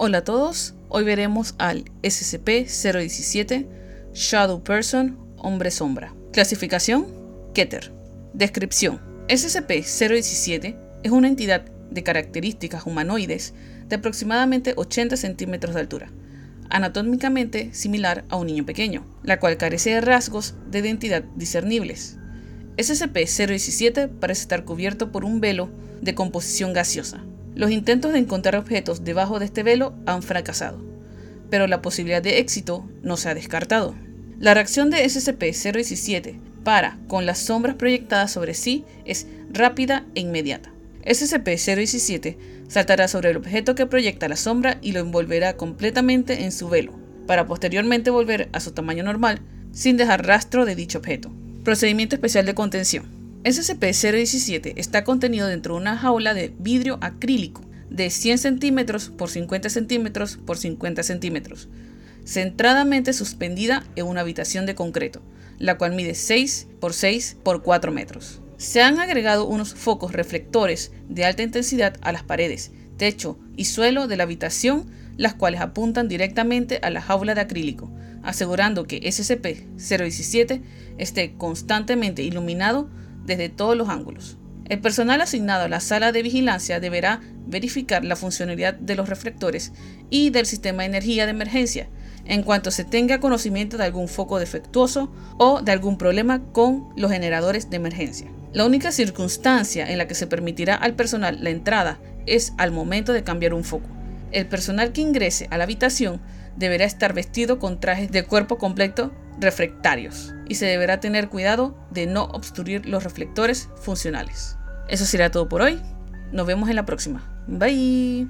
Hola a todos, hoy veremos al SCP-017 Shadow Person Hombre Sombra. Clasificación Keter. Descripción SCP-017 es una entidad de características humanoides de aproximadamente 80 centímetros de altura, anatómicamente similar a un niño pequeño, la cual carece de rasgos de identidad discernibles. SCP-017 parece estar cubierto por un velo de composición gaseosa, los intentos de encontrar objetos debajo de este velo han fracasado, pero la posibilidad de éxito no se ha descartado. La reacción de SCP-017 para con las sombras proyectadas sobre sí es rápida e inmediata. SCP-017 saltará sobre el objeto que proyecta la sombra y lo envolverá completamente en su velo, para posteriormente volver a su tamaño normal sin dejar rastro de dicho objeto. Procedimiento especial de contención. SCP-017 está contenido dentro de una jaula de vidrio acrílico de 100 centímetros por 50 centímetros por 50 centímetros, centradamente suspendida en una habitación de concreto, la cual mide 6 por 6 por 4 metros. Se han agregado unos focos reflectores de alta intensidad a las paredes, techo y suelo de la habitación, las cuales apuntan directamente a la jaula de acrílico, asegurando que SCP-017 esté constantemente iluminado desde todos los ángulos. El personal asignado a la sala de vigilancia deberá verificar la funcionalidad de los reflectores y del sistema de energía de emergencia en cuanto se tenga conocimiento de algún foco defectuoso o de algún problema con los generadores de emergencia. La única circunstancia en la que se permitirá al personal la entrada es al momento de cambiar un foco. El personal que ingrese a la habitación deberá estar vestido con trajes de cuerpo completo reflectarios y se deberá tener cuidado de no obstruir los reflectores funcionales. Eso será todo por hoy. Nos vemos en la próxima. Bye.